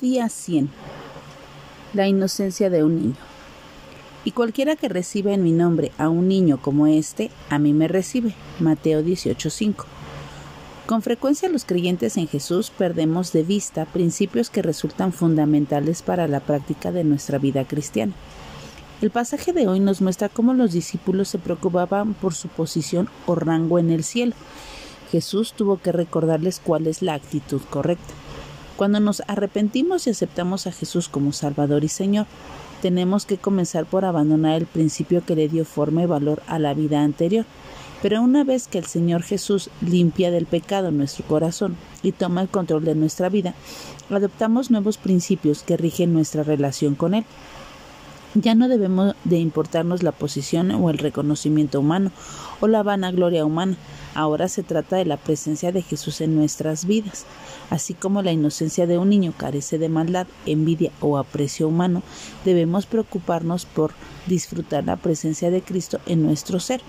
Día 100. La inocencia de un niño. Y cualquiera que reciba en mi nombre a un niño como este, a mí me recibe. Mateo 18:5. Con frecuencia los creyentes en Jesús perdemos de vista principios que resultan fundamentales para la práctica de nuestra vida cristiana. El pasaje de hoy nos muestra cómo los discípulos se preocupaban por su posición o rango en el cielo. Jesús tuvo que recordarles cuál es la actitud correcta. Cuando nos arrepentimos y aceptamos a Jesús como Salvador y Señor, tenemos que comenzar por abandonar el principio que le dio forma y valor a la vida anterior. Pero una vez que el Señor Jesús limpia del pecado nuestro corazón y toma el control de nuestra vida, adoptamos nuevos principios que rigen nuestra relación con Él. Ya no debemos de importarnos la posición o el reconocimiento humano o la vanagloria humana. Ahora se trata de la presencia de Jesús en nuestras vidas. Así como la inocencia de un niño carece de maldad, envidia o aprecio humano, debemos preocuparnos por disfrutar la presencia de Cristo en nuestro ser.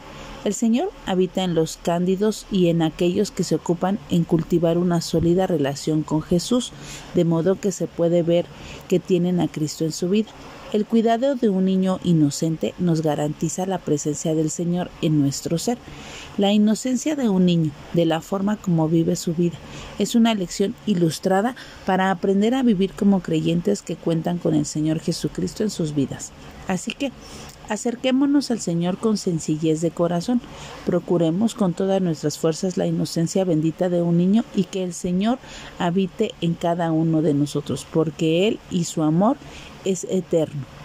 El Señor habita en los cándidos y en aquellos que se ocupan en cultivar una sólida relación con Jesús, de modo que se puede ver que tienen a Cristo en su vida. El cuidado de un niño inocente nos garantiza la presencia del Señor en nuestro ser. La inocencia de un niño, de la forma como vive su vida, es una lección ilustrada para aprender a vivir como creyentes que cuentan con el Señor Jesucristo en sus vidas. Así que acerquémonos al Señor con sencillez de corazón, procuremos con todas nuestras fuerzas la inocencia bendita de un niño y que el Señor habite en cada uno de nosotros, porque Él y su amor es eterno.